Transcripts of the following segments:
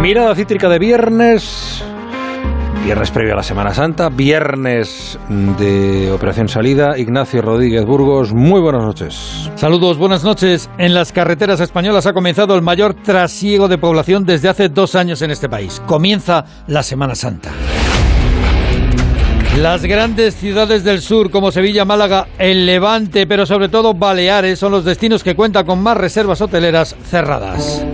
Mirada cítrica de viernes. Viernes previo a la Semana Santa, viernes de Operación Salida. Ignacio Rodríguez Burgos, muy buenas noches. Saludos, buenas noches. En las carreteras españolas ha comenzado el mayor trasiego de población desde hace dos años en este país. Comienza la Semana Santa. Las grandes ciudades del sur como Sevilla, Málaga, el Levante, pero sobre todo Baleares, son los destinos que cuentan con más reservas hoteleras cerradas.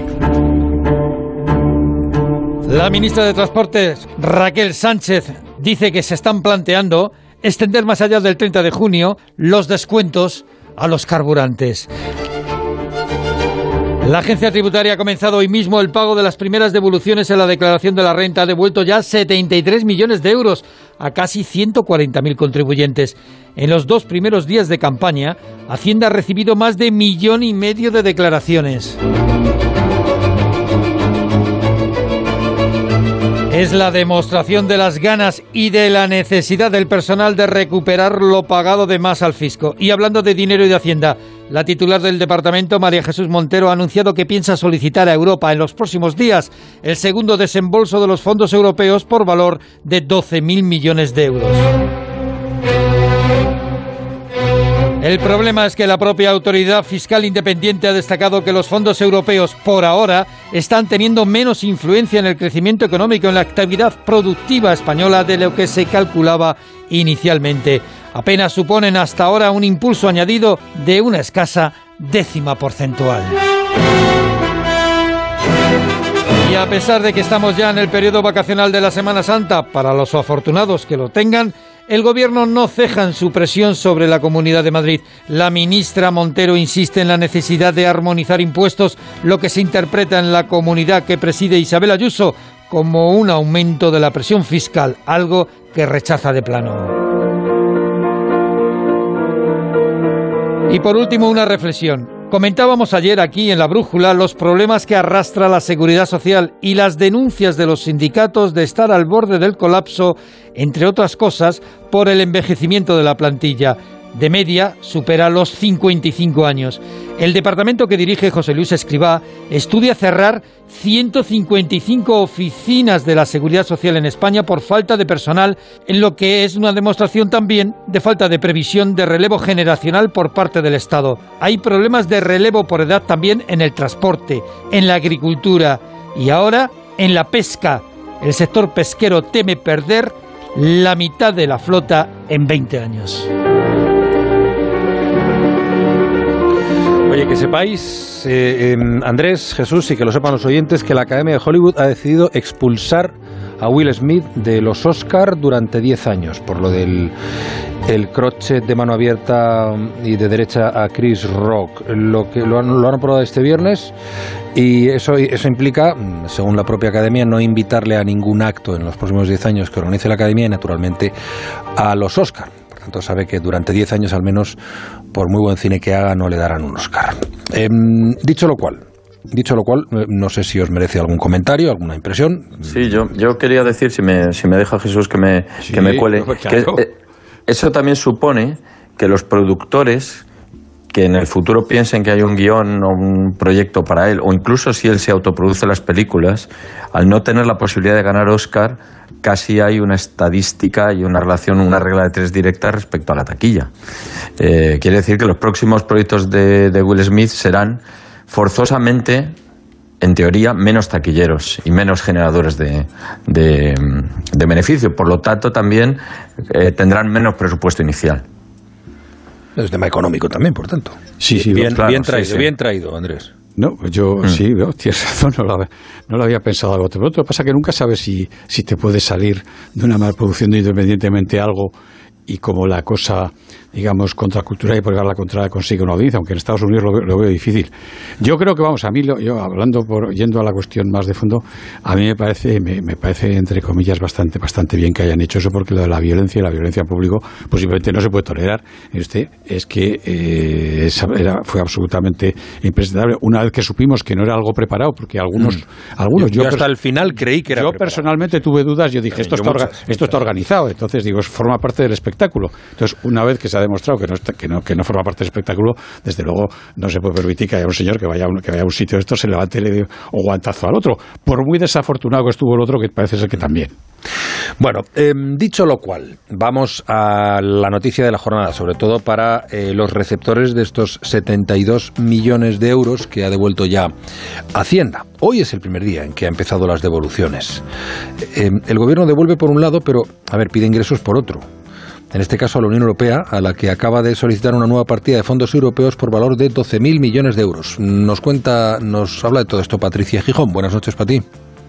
La ministra de Transportes, Raquel Sánchez, dice que se están planteando extender más allá del 30 de junio los descuentos a los carburantes. La agencia tributaria ha comenzado hoy mismo el pago de las primeras devoluciones en la declaración de la renta. Ha devuelto ya 73 millones de euros a casi 140.000 contribuyentes. En los dos primeros días de campaña, Hacienda ha recibido más de millón y medio de declaraciones. Es la demostración de las ganas y de la necesidad del personal de recuperar lo pagado de más al fisco. Y hablando de dinero y de Hacienda, la titular del departamento, María Jesús Montero, ha anunciado que piensa solicitar a Europa en los próximos días el segundo desembolso de los fondos europeos por valor de 12.000 millones de euros. El problema es que la propia autoridad fiscal independiente ha destacado que los fondos europeos, por ahora, están teniendo menos influencia en el crecimiento económico, en la actividad productiva española de lo que se calculaba inicialmente. Apenas suponen hasta ahora un impulso añadido de una escasa décima porcentual. Y a pesar de que estamos ya en el periodo vacacional de la Semana Santa, para los afortunados que lo tengan, el gobierno no ceja en su presión sobre la Comunidad de Madrid. La ministra Montero insiste en la necesidad de armonizar impuestos, lo que se interpreta en la comunidad que preside Isabel Ayuso como un aumento de la presión fiscal, algo que rechaza de plano. Y por último, una reflexión. Comentábamos ayer aquí en la Brújula los problemas que arrastra la seguridad social y las denuncias de los sindicatos de estar al borde del colapso, entre otras cosas, por el envejecimiento de la plantilla de media supera los 55 años. El departamento que dirige José Luis Escribá estudia cerrar 155 oficinas de la Seguridad Social en España por falta de personal, en lo que es una demostración también de falta de previsión de relevo generacional por parte del Estado. Hay problemas de relevo por edad también en el transporte, en la agricultura y ahora en la pesca. El sector pesquero teme perder la mitad de la flota en 20 años. Oye, que sepáis, eh, em, Andrés, Jesús, y que lo sepan los oyentes, que la Academia de Hollywood ha decidido expulsar a Will Smith de los Oscar durante 10 años por lo del el crochet de mano abierta y de derecha a Chris Rock. Lo que lo han, lo han aprobado este viernes y eso, eso implica, según la propia academia, no invitarle a ningún acto en los próximos 10 años que organice la academia y naturalmente a los Oscar. Tanto, sabe que durante 10 años al menos, por muy buen cine que haga, no le darán un Oscar. Em, dicho lo cual, Dicho lo cual, eh, no sé si os merece algún comentario, alguna impresión. Sí, yo, yo quería decir, si me, si me deja Jesús que me, Sí, que me cuele, claro. que eh, eso también supone que los productores que en el futuro piensen que hay un guion o un proyecto para él, o incluso si él se autoproduce las películas, al no tener la posibilidad de ganar Oscar, casi hay una estadística y una relación, una regla de tres directa respecto a la taquilla. Eh, quiere decir que los próximos proyectos de, de Will Smith serán forzosamente en teoría, menos taquilleros y menos generadores de, de, beneficio. Por lo tanto, también eh, tendrán menos presupuesto inicial. Es tema económico también, por tanto. Sí, sí, bien, claro, bien traído, sí. bien traído, Andrés. No, yo Mm. sí, veo, tienes razón, no lo, no lo había pensado algo. Pero lo que pasa es que nunca sabes si, si te puede salir de una mal producción de independientemente algo y como la cosa, digamos, contracultural y por la contra consigue una audiencia, aunque en Estados Unidos lo, veo- lo veo difícil. Yo creo que, vamos, a mí, lo- yo hablando por, yendo a la cuestión más de fondo, a mí me parece, me, me parece, entre comillas, bastante, bastante bien que hayan hecho eso, porque lo de la violencia y la violencia en público, pues simplemente no se puede tolerar. Este es que eh, era- fue absolutamente impresentable. Una vez que supimos que no era algo preparado, porque algunos, algunos Mm. Yo, yo hasta el final creí que era yo preparado. personalmente tuve dudas, yo dije, También, esto, yo está, muchas, esto está organizado, entonces digo, forma parte del espectáculo. Entonces, una vez que se ha demostrado que no, que no, que no forma parte del espectáculo, desde luego no se puede permitir que haya un señor que vaya a un, que vaya a un sitio de esto, se levante y le dé un guantazo al otro. Por muy desafortunado que estuvo el otro, que parece ser que también. Bueno, em, dicho lo cual, vamos a la noticia de la jornada, sobre todo para eh, los receptores de estos 72 millones de euros que ha devuelto ya Hacienda. Hoy es el primer día en que ha empezado las devoluciones. Em, el gobierno devuelve por un lado, pero, a ver, pide ingresos por otro en este caso a la Unión Europea, a la que acaba de solicitar una nueva partida de fondos europeos por valor de 12.000 millones de euros. Nos cuenta, nos habla de todo esto Patricia Gijón. Buenas noches para ti.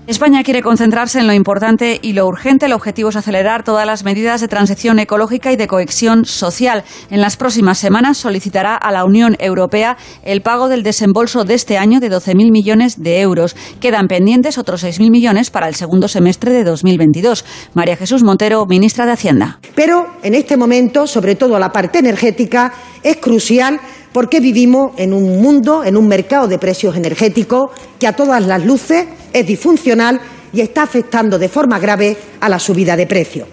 España quiere concentrarse en lo importante y lo urgente. El objetivo es acelerar todas las medidas de transición ecológica y de cohesión social. En las próximas semanas solicitará a la Unión Europea el pago del desembolso de este año de 12.000 millones de euros. Quedan pendientes otros 6.000 millones para el segundo semestre de 2022. María Jesús Montero, ministra de Hacienda. Pero en este momento, sobre todo la parte energética, es crucial porque vivimos en un mundo, en un mercado de precios energéticos que a todas las luces es disfuncional y está afectando de forma grave a la subida de precios.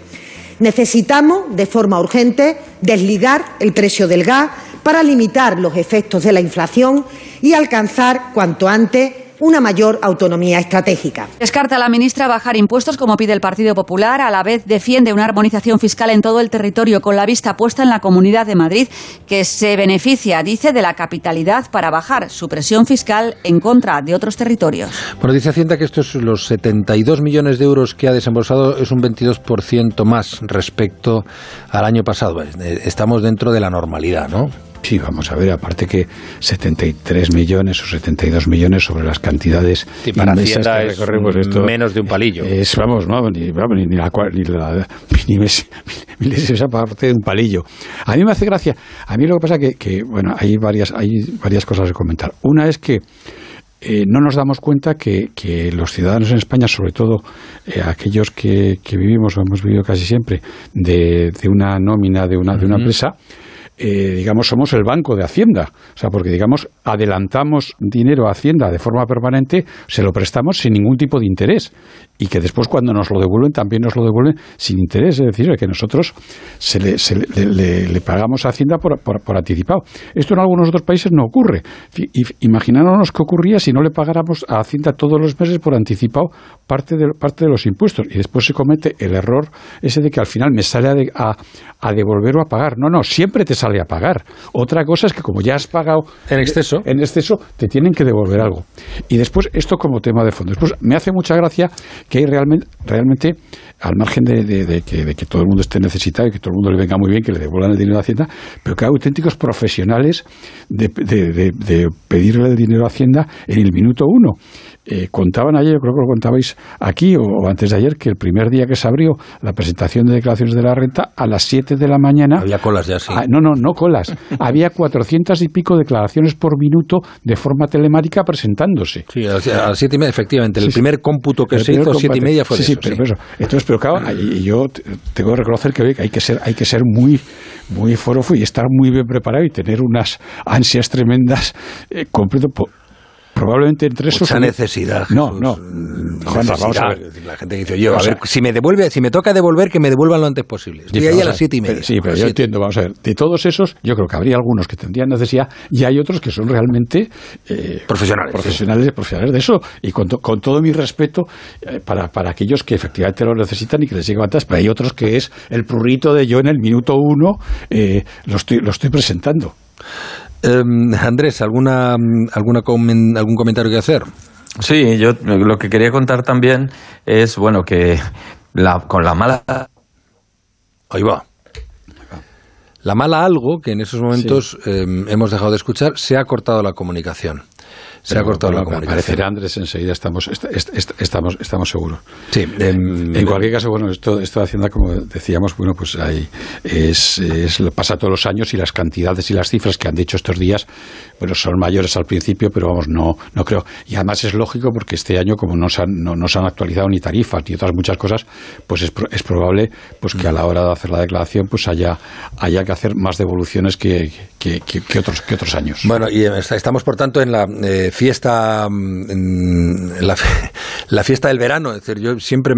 Necesitamos, de forma urgente, desligar el precio del gas para limitar los efectos de la inflación y alcanzar cuanto antes una mayor autonomía estratégica. Descarta la ministra bajar impuestos como pide el Partido Popular, a la vez defiende una armonización fiscal en todo el territorio con la vista puesta en la Comunidad de Madrid, que se beneficia, dice, de la capitalidad para bajar su presión fiscal en contra de otros territorios. Bueno, dice Hacienda que estos los 72 millones de euros que ha desembolsado es un 22% más respecto al año pasado. Estamos dentro de la normalidad, ¿no? Sí, vamos a ver, aparte que 73 millones o 72 millones sobre las cantidades sí, para Hacienda que recorremos esto menos de un palillo. Es, vamos, no, ni, ni, ni la, ni la ni esa parte de un palillo. A mí me hace gracia. A mí lo que pasa que, que bueno, hay varias, hay varias cosas que comentar. Una es que eh, no nos damos cuenta que, que, los ciudadanos en España, sobre todo eh, aquellos que, que, vivimos o hemos vivido casi siempre de, de una nómina de una, de una empresa, eh, digamos, somos el banco de Hacienda. O sea, porque, digamos, adelantamos dinero a Hacienda de forma permanente, se lo prestamos sin ningún tipo de interés. Y que después, cuando nos lo devuelven, también nos lo devuelven sin interés. Es decir, que nosotros se le, se le, le, pagamos a Hacienda por, por, por, anticipado. Esto en algunos otros países no ocurre. Imaginándonos qué ocurría si no le pagáramos a Hacienda todos los meses por anticipado parte de, parte de los impuestos. Y después se comete el error ese de que al final me sale a, a, a devolver o a pagar. No, no, siempre te sale a pagar. Otra cosa es que como ya has pagado en exceso, en exceso te tienen que devolver algo. Y después esto como tema de fondo. Después me hace mucha gracia que hay realmente, realmente al margen de, de, de, que, de, que, todo el mundo esté necesitado y que todo el mundo le venga muy bien que le devuelvan el dinero a Hacienda, pero que hay auténticos profesionales de, pedirle el dinero a Hacienda en el minuto uno. Eh, contaban ayer, yo creo que lo contabais aquí o, o, antes de ayer, que el primer día que se abrió la presentación de declaraciones de la renta, a las 7 de la mañana. Había colas ya, sí. Ah, no, no, no colas. había 400 y pico declaraciones por minuto de forma telemática presentándose. Sí, a las 7 y media, efectivamente. El sí, primer cómputo que se hizo, 7 y media fue sí, de eso, pero, eso. Entonces, pero claro, y yo tengo que reconocer que hay que ser, hay que ser muy, muy forofo y estar muy bien preparado y tener unas ansias tremendas eh, completo. Probablemente entre esos. Mucha necesidad. No, no. Juan, vamos a ver. La gente dice, yo, a ver, si me devuelve, si me toca devolver, que me devuelvan lo antes posible. Estoy ahí a las siete y media. sí, pero yo entiendo, vamos a ver. De todos esos, yo creo que habría algunos que tendrían necesidad y hay otros que son realmente eh, profesionales. Profesionales, sí. profesionales de eso. Y con, to, con todo mi respeto eh, para, para aquellos que efectivamente lo necesitan y que les lleguen atrás, pero hay otros que es el prurrito de yo en el minuto uno eh, lo, estoy, lo estoy presentando. Eh, Andrés, ¿alguna, alguna comen, ¿algún comentario que hacer? Sí, yo lo que quería contar también es, bueno, que la, con la mala... Ahí va. La mala algo, que en esos momentos sí. eh, hemos dejado de escuchar, se ha cortado la comunicación. Se ha cortado la comunicación. Aparecerá Andrés enseguida, estamos, est est est estamos, estamos seguros. Sí. Eh, en cualquier caso, bueno, esto, esto de Hacienda, como decíamos, bueno, pues hay, es, es, lo pasa todos los años y las cantidades y las cifras que han dicho estos días, bueno, son mayores al principio, pero vamos, no, no creo. Y además es lógico porque este año, como no se han, no, no se han actualizado ni tarifas ni otras muchas cosas, pues es, es probable pues que a la hora de hacer la declaración pues haya, haya que hacer más devoluciones que, que, que, que otros, que otros años. Bueno, y estamos, por tanto, en la eh, fiesta en la, la, fiesta del verano. Es decir, yo siempre,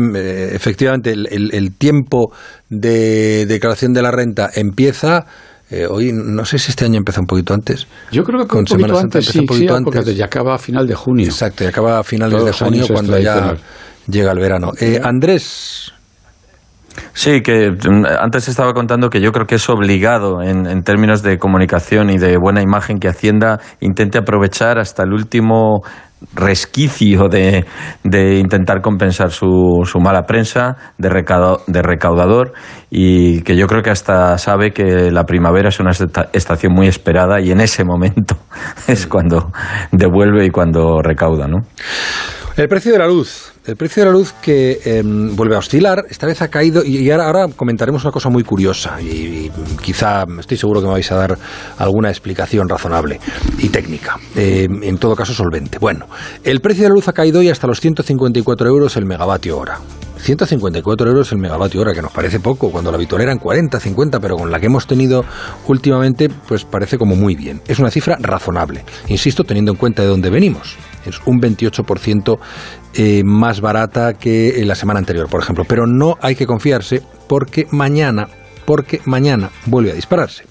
efectivamente, el, el, el tiempo de declaración de la renta empieza Eh, hoy, no sé si este año empezó un poquito antes. Yo creo que con un poquito antes, sí, un poquito antes. ya acaba a final de junio. Exacto, ya acaba a finales de junio cuando ya llega el verano. Eh, Andrés, Sí, que mm, antes estaba contando que yo creo que es obligado en, términos de comunicación y de buena imagen que Hacienda intente aprovechar hasta el último resquicio de, intentar compensar su, su mala prensa de, de recaudador y que yo creo que hasta sabe que la primavera es una estación muy esperada y en ese momento es cuando devuelve y cuando recauda, ¿no? El precio de la luz. El precio de la luz que em, vuelve a oscilar, esta vez ha caído, y, ahora, comentaremos una cosa muy curiosa, y, quizá estoy seguro que me vais a dar alguna explicación razonable y técnica, em, en todo caso solvente. Bueno, el precio de la luz ha caído hoy hasta los 154 euros el megavatio hora. 154 euros el megavatio hora, que nos parece poco, cuando la habitual eran 40, 50, pero con la que hemos tenido últimamente, pues parece como muy bien. Es una cifra razonable, insisto, teniendo en cuenta de dónde venimos es un 28% eh, más barata que la semana anterior, por ejemplo. Pero no hay que confiarse porque mañana, porque mañana vuelve a dispararse.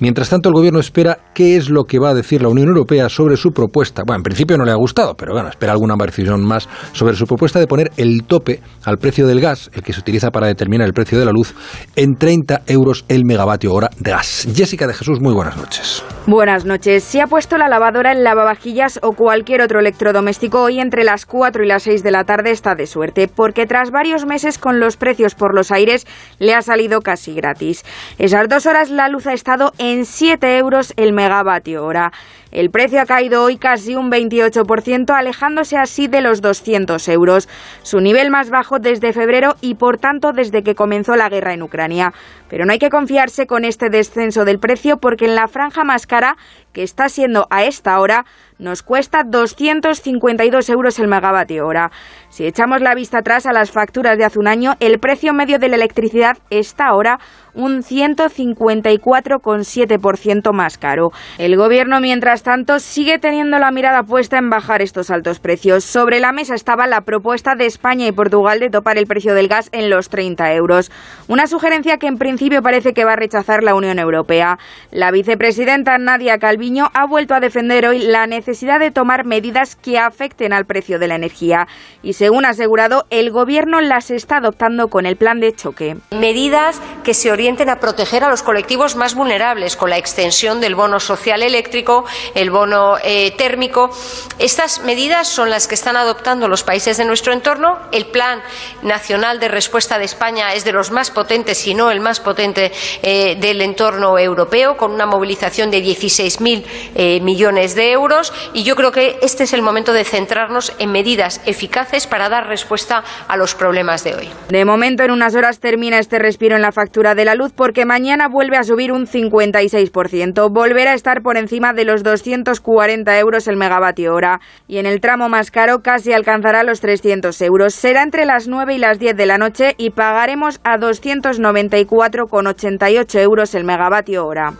Mientras tanto, el gobierno espera qué es lo que va a decir la Unión Europea sobre su propuesta. Bueno, en principio no le ha gustado, pero bueno, espera alguna variación más sobre su propuesta de poner el tope al precio del gas, el que se utiliza para determinar el precio de la luz, en 30 euros el megavatio hora de gas. Jessica de Jesús, muy buenas noches. Buenas noches. Se ha puesto la lavadora, el lavavajillas o cualquier otro electrodoméstico hoy entre las 4 y las 6 de la tarde está de suerte, porque tras varios meses con los precios por los aires le ha salido casi gratis. Esas dos horas la luz ha estado en 7 euros el megavatio hora. El precio ha caído hoy casi un 28%, alejándose así de los 200 euros, su nivel más bajo desde febrero y por tanto desde que comenzó la guerra en Ucrania. Pero no hay que confiarse con este descenso del precio porque en la franja más cara, que está siendo a esta hora, nos cuesta 252 euros el megavatio hora. Si echamos la vista atrás a las facturas de hace un año, el precio medio de la electricidad está ahora un 154,7% más caro. El gobierno, mientras tanto, sigue teniendo la mirada puesta en bajar estos altos precios. Sobre la mesa estaba la propuesta de España y Portugal de topar el precio del gas en los 30 euros. Una sugerencia que en principio parece que va a rechazar la Unión Europea. La vicepresidenta Nadia Calviño ha vuelto a defender hoy la necesidad de tomar medidas que afecten al precio de la energía. Y según ha asegurado, el gobierno las está adoptando con el plan de choque. Medidas que se orienten a proteger a los colectivos más vulnerables con la extensión del bono social eléctrico, el bono eh, térmico. Estas medidas son las que están adoptando los países de nuestro entorno. El Plan Nacional de Respuesta de España es de los más potentes, si no el más potente eh, del entorno europeo, con una movilización de 16.000 eh, millones de euros. Y yo creo que este es el momento de centrarnos en medidas eficaces para dar respuesta a los problemas de hoy. De momento, en unas horas termina este respiro en la factura de la luz porque mañana vuelve a subir un 56%. Volverá a estar por encima de los 240 euros el megavatio hora y en el tramo más caro casi alcanzará los 300 euros. Será entre las 9 y las 10 de la noche y pagaremos a 294,88 euros el megavatio hora.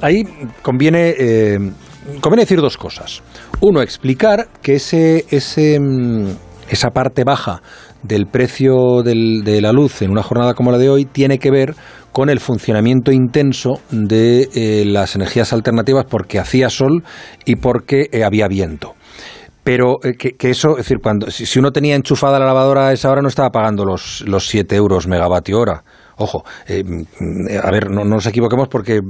ahí conviene, eh, conviene decir dos cosas. Uno, explicar que ese, ese, mm, esa parte baja del precio de la luz en una jornada como la de hoy tiene que ver con el funcionamiento intenso de eh, las energías alternativas porque hacía sol y porque eh, había viento pero eh, que, eso, es decir, cuando si, uno tenía enchufada la lavadora a esa hora no estaba pagando los, los 7 euros megavatio hora. Ojo, eh, a ver, no, nos equivoquemos porque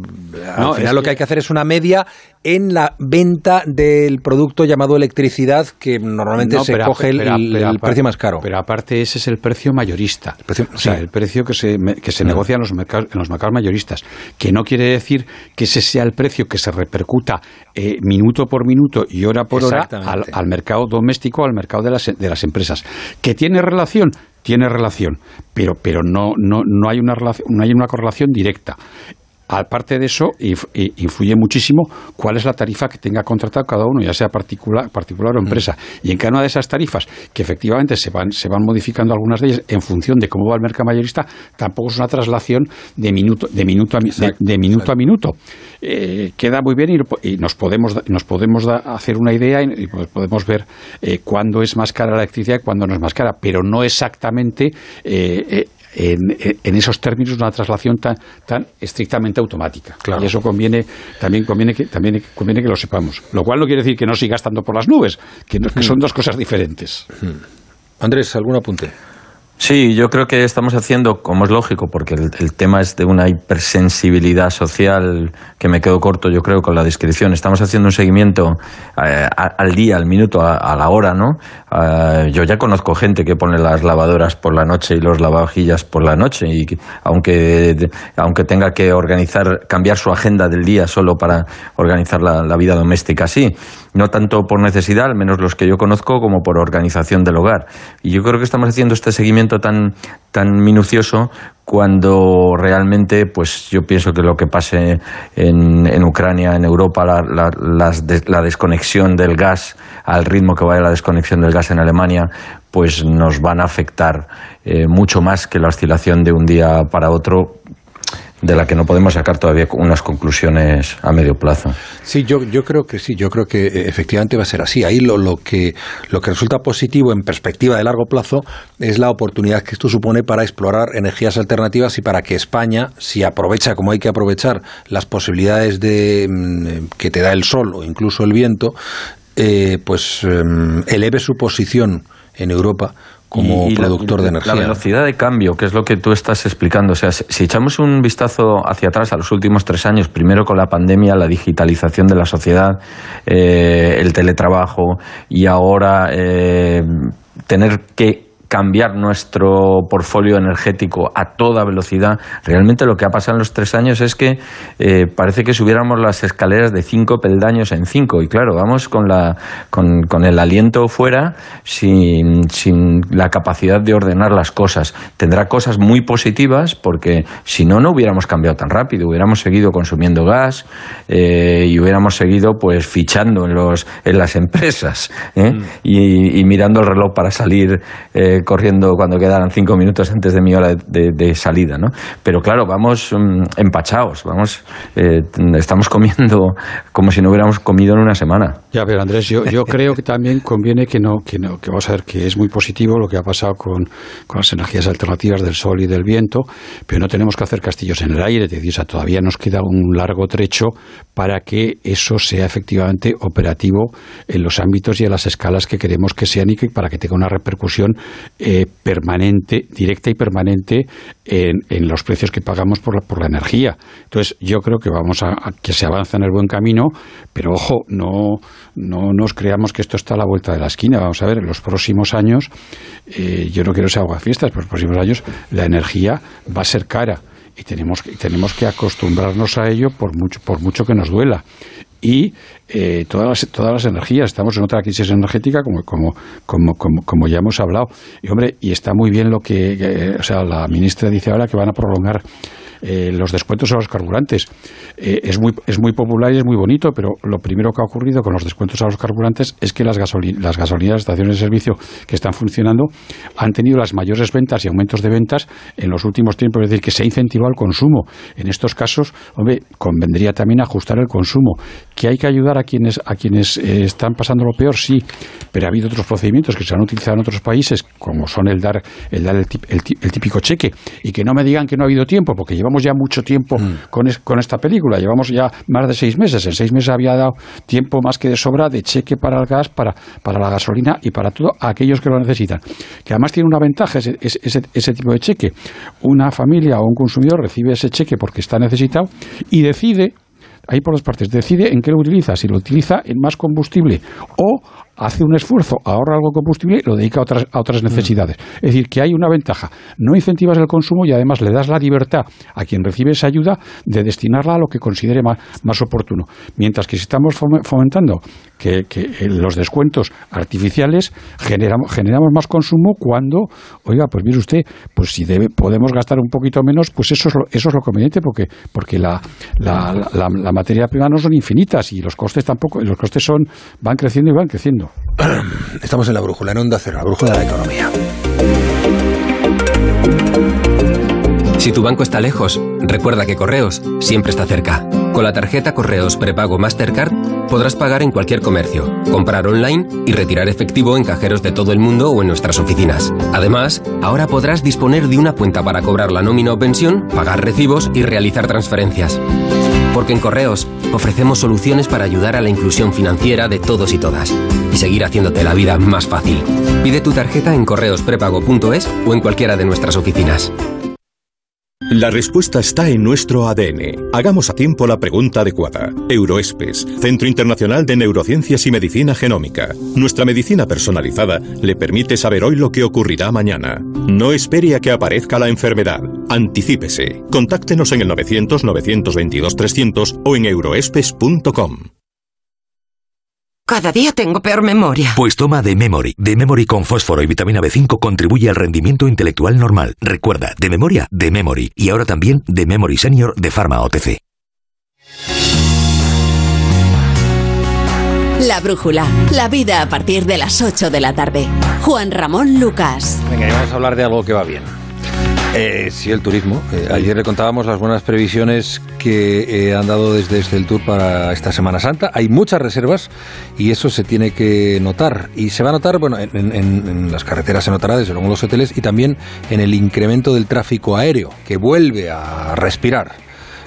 al final lo que hay que hacer es una media en la venta del producto llamado electricidad que normalmente se coge el, precio más caro. Pero aparte ese es el precio mayorista. o sea, el precio que se, que se negocia en los, mercados, en los mercados mayoristas. Que no quiere decir que ese sea el precio que se repercuta eh, minuto por minuto y hora por hora al, al, mercado doméstico, al mercado de las, de las empresas. ¿Que tiene relación? Tiene relación, pero, pero no, no, no, hay una relación, no hay una correlación directa. Aparte de eso, influye muchísimo cuál es la tarifa que tenga contratado cada uno, ya sea particular, particular o empresa. Mm. Y en cada una de esas tarifas, que efectivamente se van, se van modificando algunas de ellas en función de cómo va el mercado mayorista, tampoco es una traslación de minuto, de minuto, a, de, minuto, a minuto. Eh, queda muy bien y, nos podemos, nos podemos hacer una idea y, pues podemos ver eh, cuándo es más cara la electricidad y cuándo no es más cara, pero no exactamente eh, en, esos términos una traslación tan, tan estrictamente automática. Y eso conviene, también conviene que, también conviene que lo sepamos. Lo cual no quiere decir que no siga estando por las nubes, que, que son dos cosas diferentes. Andrés, ¿algún apunte? Sí, yo creo que estamos haciendo, como es lógico, porque el, tema es de una hipersensibilidad social que me quedo corto, yo creo, con la descripción. Estamos haciendo un seguimiento eh, al día, al minuto, a, la hora, ¿no? Eh, yo ya conozco gente que pone las lavadoras por la noche y los lavavajillas por la noche, y aunque, aunque tenga que organizar, cambiar su agenda del día solo para organizar la, la vida doméstica así no tanto por necesidad, al menos los que yo conozco, como por organización del hogar. Y yo creo que estamos haciendo este seguimiento tan, tan minucioso cuando realmente, pues yo pienso que lo que pase en, en Ucrania, en Europa, la, la, desconexión del gas, al ritmo que vaya la desconexión del gas en Alemania, pues nos van a afectar eh, mucho más que la oscilación de un día para otro de la que no podemos sacar todavía unas conclusiones a medio plazo. Sí, yo, yo creo que sí, yo creo que eh, efectivamente va a ser así. Ahí lo, lo, que, lo que resulta positivo en perspectiva de largo plazo es la oportunidad que esto supone para explorar energías alternativas y para que España, si aprovecha como hay que aprovechar las posibilidades de, mm, que te da el sol o incluso el viento, eh, pues em, eleve su posición en Europa como productor de energía. La velocidad de cambio, que es lo que tú estás explicando. O sea, si, echamos un vistazo hacia atrás a los últimos tres años, primero con la pandemia, la digitalización de la sociedad, eh, el teletrabajo y ahora eh, tener que cambiar nuestro portfolio energético a toda velocidad. Realmente lo que ha pasado en los tres años es que eh, parece que subiéramos las escaleras de cinco peldaños en cinco. Y claro, vamos con, la, con, con el aliento fuera sin, sin, la capacidad de ordenar las cosas. Tendrá cosas muy positivas porque si no, no hubiéramos cambiado tan rápido. Hubiéramos seguido consumiendo gas eh, y hubiéramos seguido pues fichando en, los, en las empresas ¿eh? mm. y, y, mirando el reloj para salir corriendo cuando quedaran cinco minutos antes de mi hora de, salida, ¿no? Pero claro, vamos mm, empachados, vamos, eh, estamos comiendo como si no hubiéramos comido en una semana. Ya, pero Andrés, yo, yo creo que también conviene que no, que no, que vamos a ver que es muy positivo lo que ha pasado con, con las energías alternativas del sol y del viento, pero no tenemos que hacer castillos en el aire, decir, o sea, todavía nos queda un largo trecho para que eso sea efectivamente operativo en los ámbitos y en las escalas que queremos que sean y que para que tenga una repercusión eh, permanente, directa y permanente en, en, los precios que pagamos por la, por la energía. Entonces, yo creo que vamos a, que se avanza en el buen camino, pero ojo, no, no nos creamos que esto está a la vuelta de la esquina. Vamos a ver, en los próximos años, eh, yo no quiero ser fiestas, pero en los próximos años la energía va a ser cara y tenemos, tenemos que acostumbrarnos a ello por mucho, por mucho que nos duela y eh, todas, las, todas las energías. Estamos en otra crisis energética, como, como, como, como, ya hemos hablado. Y, hombre, y está muy bien lo que, o sea, la ministra dice ahora que van a prolongar eh, los descuentos a los carburantes. Eh, es, muy, es muy popular y es muy bonito, pero lo primero que ha ocurrido con los descuentos a los carburantes es que las, las gasolineras, estaciones de servicio que están funcionando han tenido las mayores ventas y aumentos de ventas en los últimos tiempos, es decir, que se ha incentivado el consumo. En estos casos, hombre, convendría también ajustar el consumo. ¿Que hay que ayudar a quienes, a quienes eh, están pasando lo peor? Sí, pero ha habido otros procedimientos que se han utilizado en otros países, como son el dar el, dar el, típico cheque, y que no me digan que no ha habido tiempo, porque llevamos ya mucho tiempo mm. con, con esta película, llevamos ya más de seis meses. En seis meses había dado tiempo más que de sobra de cheque para el gas, para, para la gasolina y para todo aquellos que lo necesitan. Que además tiene una ventaja ese, ese, ese tipo de cheque. Una familia o un consumidor recibe ese cheque porque está necesitado y decide ahí por dos partes, decide en qué lo utiliza, si lo utiliza en más combustible o hace un esfuerzo, ahorra algo de combustible y lo dedica a otras, a otras mm. necesidades. Es decir, que hay una ventaja. No incentivas el consumo y además le das la libertad a quien recibe esa ayuda de destinarla a lo que considere más, más oportuno. Mientras que si estamos fomentando que, que los descuentos artificiales generamos, generamos más consumo cuando, oiga, pues mire usted, pues si debe, podemos gastar un poquito menos, pues eso es lo, eso es lo conveniente porque, porque la, la, la, la materia prima no son infinitas y los costes tampoco, los costes son, van creciendo y van creciendo. Estamos en la brújula, en Onda Cero, la brújula de la economía. Si tu banco está lejos, recuerda que Correos siempre está cerca. Con la tarjeta Correos Prepago Mastercard podrás pagar en cualquier comercio, comprar online y retirar efectivo en cajeros de todo el mundo o en nuestras oficinas. Además, ahora podrás disponer de una cuenta para cobrar la nómina o pensión, pagar recibos y realizar transferencias. Porque en Correos ofrecemos soluciones para ayudar a la inclusión financiera de todos y todas y seguir haciéndote la vida más fácil. Pide tu tarjeta en correosprepago.es o en cualquiera de nuestras oficinas. La respuesta está en nuestro ADN. Hagamos a tiempo la pregunta adecuada. Euroespes, Centro Internacional de Neurociencias y Medicina Genómica. Nuestra medicina personalizada le permite saber hoy lo que ocurrirá mañana. No espere a que aparezca la enfermedad. Anticípese. Contáctenos en el 900 922 300 o en euroespes.com. Cada día tengo peor memoria. Pues toma de Memory. De Memory con fósforo y vitamina B5 contribuye al rendimiento intelectual normal. Recuerda, de memoria, de Memory. Y ahora también de Memory Senior de Pharma OTC. La brújula. La vida a partir de las 8 de la tarde. Juan Ramón Lucas. Venga, y vamos a hablar de algo que va bien. Eh, sí, el turismo. Eh, ayer le contábamos las buenas previsiones que eh, han dado desde el Tour para esta Semana Santa. Hay muchas reservas y eso se tiene que notar. Y se va a notar, bueno, en, en- en las carreteras se notará, desde luego en los hoteles, y también en el incremento del tráfico aéreo, que vuelve a respirar.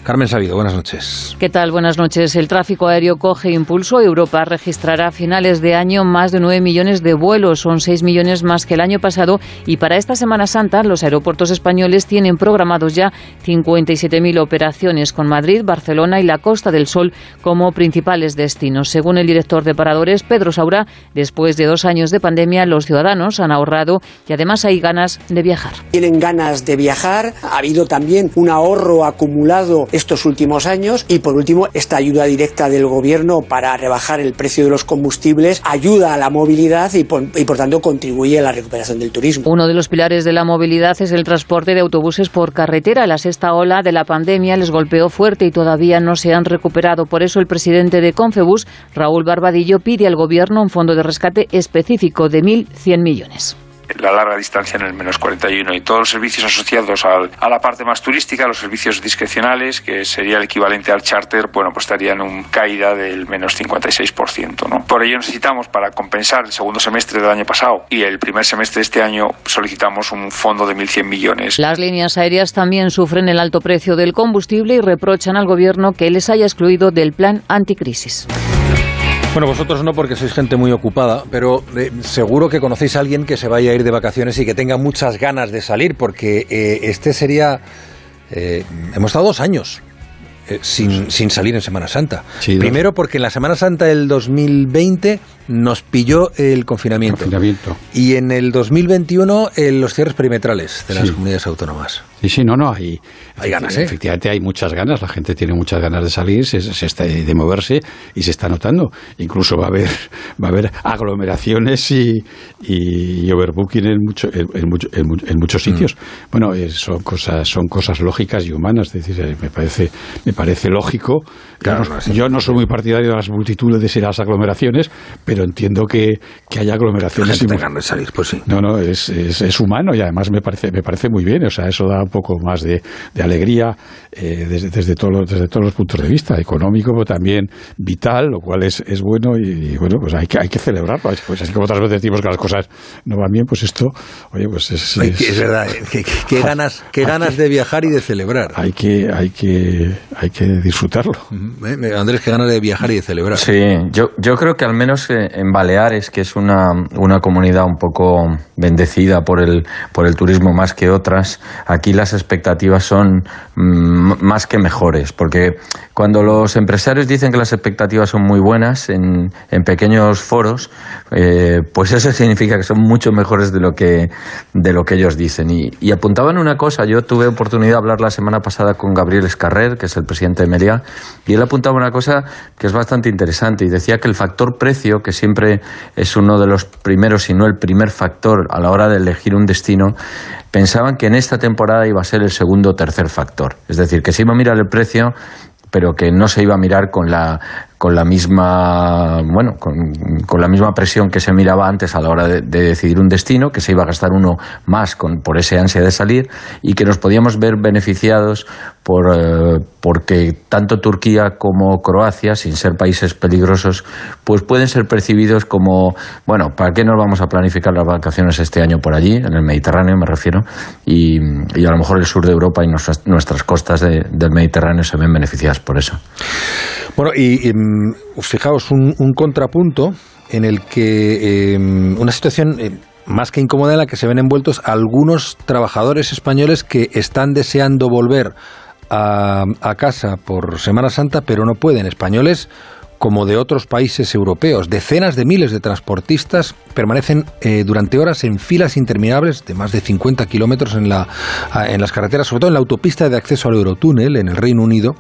Carmen Sabido, buenas noches. ¿Qué tal? Buenas noches. El tráfico aéreo coge impulso. Europa registrará a finales de año más de 9 millones de vuelos, son 6 millones más que el año pasado. Y para esta Semana Santa, los aeropuertos españoles tienen programados ya 57.000 operaciones con Madrid, Barcelona y la Costa del Sol como principales destinos. Según el director de Paradores, Pedro Saura, después de dos años de pandemia, los ciudadanos han ahorrado y además hay ganas de viajar. tienen ganas de viajar, ha habido también un ahorro acumulado estos últimos años y por último esta ayuda directa del gobierno para rebajar el precio de los combustibles ayuda a la movilidad y por, tanto contribuye a la recuperación del turismo. Uno de los pilares de la movilidad es el transporte de autobuses por carretera. La sexta ola de la pandemia les golpeó fuerte y todavía no se han recuperado. Por eso el presidente de Confebus, Raúl Barbadillo, pide al Gobierno un fondo de rescate específico de 1.100 millones. La larga distancia en el menos 41 y todos los servicios asociados al- a la parte más turística, los servicios discrecionales, que sería el equivalente al charter, bueno, pues estarían una caída del menos 56%. ¿no? Por ello necesitamos, para compensar el segundo semestre del año pasado y el primer semestre de este año, solicitamos un fondo de 1.100 millones. Las líneas aéreas también sufren el alto precio del combustible y reprochan al Gobierno que les haya excluido del plan anticrisis. Bueno, vosotros no porque sois gente muy ocupada, pero eh, seguro que conocéis a alguien que se vaya a ir de vacaciones y que tenga muchas ganas de salir, porque eh, este sería... eh, hemos estado dos años eh, sin, sin salir en Semana Santa. Sí. Primero porque en la Semana Santa del 2020 nos pilló el confinamiento. Confinamiento. Y en el 2021 eh, los cierres perimetrales de las Sí. comunidades autónomas. Sí, sí, no, no, hay, Hay ganas, ¿eh? Efectivamente hay muchas ganas, la gente tiene muchas ganas de salir, se, se está, de moverse y se está notando. Incluso va a haber, va a haber aglomeraciones y, y overbooking en, mucho, en, en en mu- en muchos Mm. sitios. Bueno, eh, son cosas, son cosas lógicas y humanas, es decir, eh, me parece, me parece lógico. Claro, yo, no, no, sí. yo no soy muy partidario de las multitudes y las aglomeraciones, pero entiendo que, que haya La aglomeraciones gente y de salir, pues sí. no, no, es, es, es humano y además me parece, me parece muy bien. O sea, eso da un poco más de, de alegría eh, desde, desde, todos los, desde todos los puntos de vista, económico, pero también vital, lo cual es, es bueno y, y, bueno, pues hay que, hay que celebrarlo. Pues así como otras veces decimos que las cosas no van bien, pues esto, oye, pues es, es verdad, eh, qué ganas, qué ganas de viajar y de celebrar. hay que, hay que, hay que disfrutarlo. Eh, Andrés, qué ganas de viajar y de celebrar. Sí, yo, yo creo que al menos en Baleares, que es una, una comunidad un poco bendecida por el, por el turismo más que otras, aquí las expectativas son mm, más que mejores, porque cuando los empresarios dicen que las expectativas son muy buenas en, en pequeños foros, eh, pues eso significa que son mucho mejores de lo que, de lo que ellos dicen. Y, apuntaban una cosa, yo tuve oportunidad de hablar la semana pasada con Gabriel Escarrer, que es el presidente de Meliá, y él apuntaba una cosa que es bastante interesante y decía que el factor precio, que siempre es uno de los primeros, si no el primer factor a la hora de elegir un destino, pensaban que en esta temporada iba a ser el segundo o tercer factor. Es decir, que se iba a mirar el precio, pero que no se iba a mirar con la con la misma, bueno, con, la misma presión que se miraba antes a la hora de, decidir un destino, que se iba a gastar uno más con, por ese ansia de salir y que nos podíamos ver beneficiados por, eh, porque tanto Turquía como Croacia, sin ser países peligrosos, pues pueden ser percibidos como, bueno, ¿para qué nos vamos a planificar las vacaciones este año por allí, en el Mediterráneo me refiero, y, a lo mejor el sur de Europa y nuestras, costas del Mediterráneo se ven beneficiadas por eso. Bueno, y, mm, fijaos un, contrapunto en el que em, una situación eh, más que incómoda en la que se ven envueltos algunos trabajadores españoles que están deseando volver a, a casa por Semana Santa, pero no pueden. Españoles como de otros países europeos. Decenas de miles de transportistas permanecen eh, durante horas en filas interminables de más de 50 kilómetros en, la, en las carreteras, sobre todo en la autopista de acceso al Eurotúnel en el Reino Unido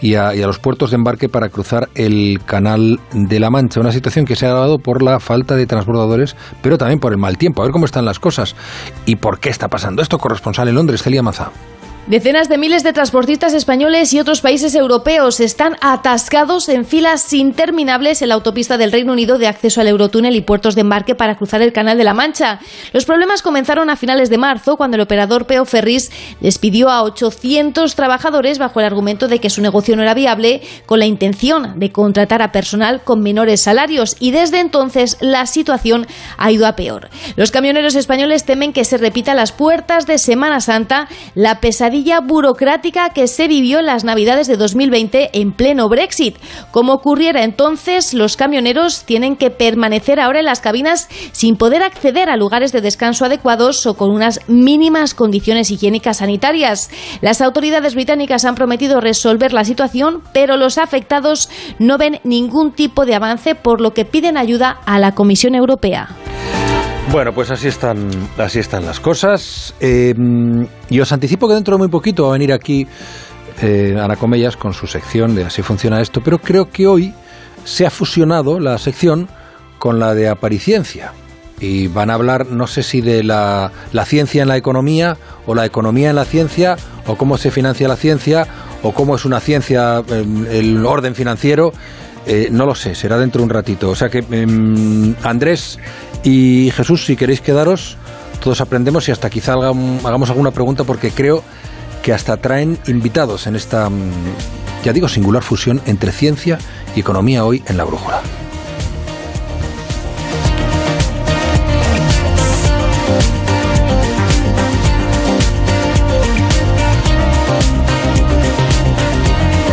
y a, los puertos de embarque para cruzar el Canal de la Mancha. Una situación que se ha dado por la falta de transbordadores, pero también por el mal tiempo. A ver cómo están las cosas y por qué está pasando esto. Corresponsal en Londres, Celia Maza. Decenas de miles de transportistas españoles y otros países europeos están atascados en filas interminables en la autopista del Reino Unido de acceso al Eurotúnel y puertos de embarque para cruzar el Canal de la Mancha. Los problemas comenzaron a finales de marzo cuando el operador Peo Ferris despidió a 800 trabajadores bajo el argumento de que su negocio no era viable con la intención de contratar a personal con menores salarios y desde entonces la situación ha ido a peor. Los camioneros españoles temen que se repita las puertas de Semana Santa la pesadilla burocrática que se vivió en las Navidades de 2020 en pleno Brexit. Como ocurriera entonces, los camioneros tienen que permanecer ahora en las cabinas sin poder acceder a lugares de descanso adecuados o con unas mínimas condiciones higiénicas sanitarias. Las autoridades británicas han prometido resolver la situación, pero los afectados no ven ningún tipo de avance, por lo que piden ayuda a la Comisión Europea. Bueno, pues así están, así están las cosas. Eh, y os anticipo que dentro de muy poquito va a venir aquí eh, Ana Comellas con su sección de Así funciona esto, pero creo que hoy se ha fusionado la sección con la de apariciencia. Y van a hablar, no sé si de la, ciencia en la economía, o la economía en la ciencia, o cómo se financia la ciencia, o cómo es una ciencia el orden financiero. Eh, no lo sé, será dentro de un ratito. O sea que, em, Andrés, y Jesús, si queréis quedaros, todos aprendemos y hasta quizá hagamos alguna pregunta porque creo que hasta traen invitados en esta, mm, ya digo, singular fusión entre ciencia y economía hoy en la brújula.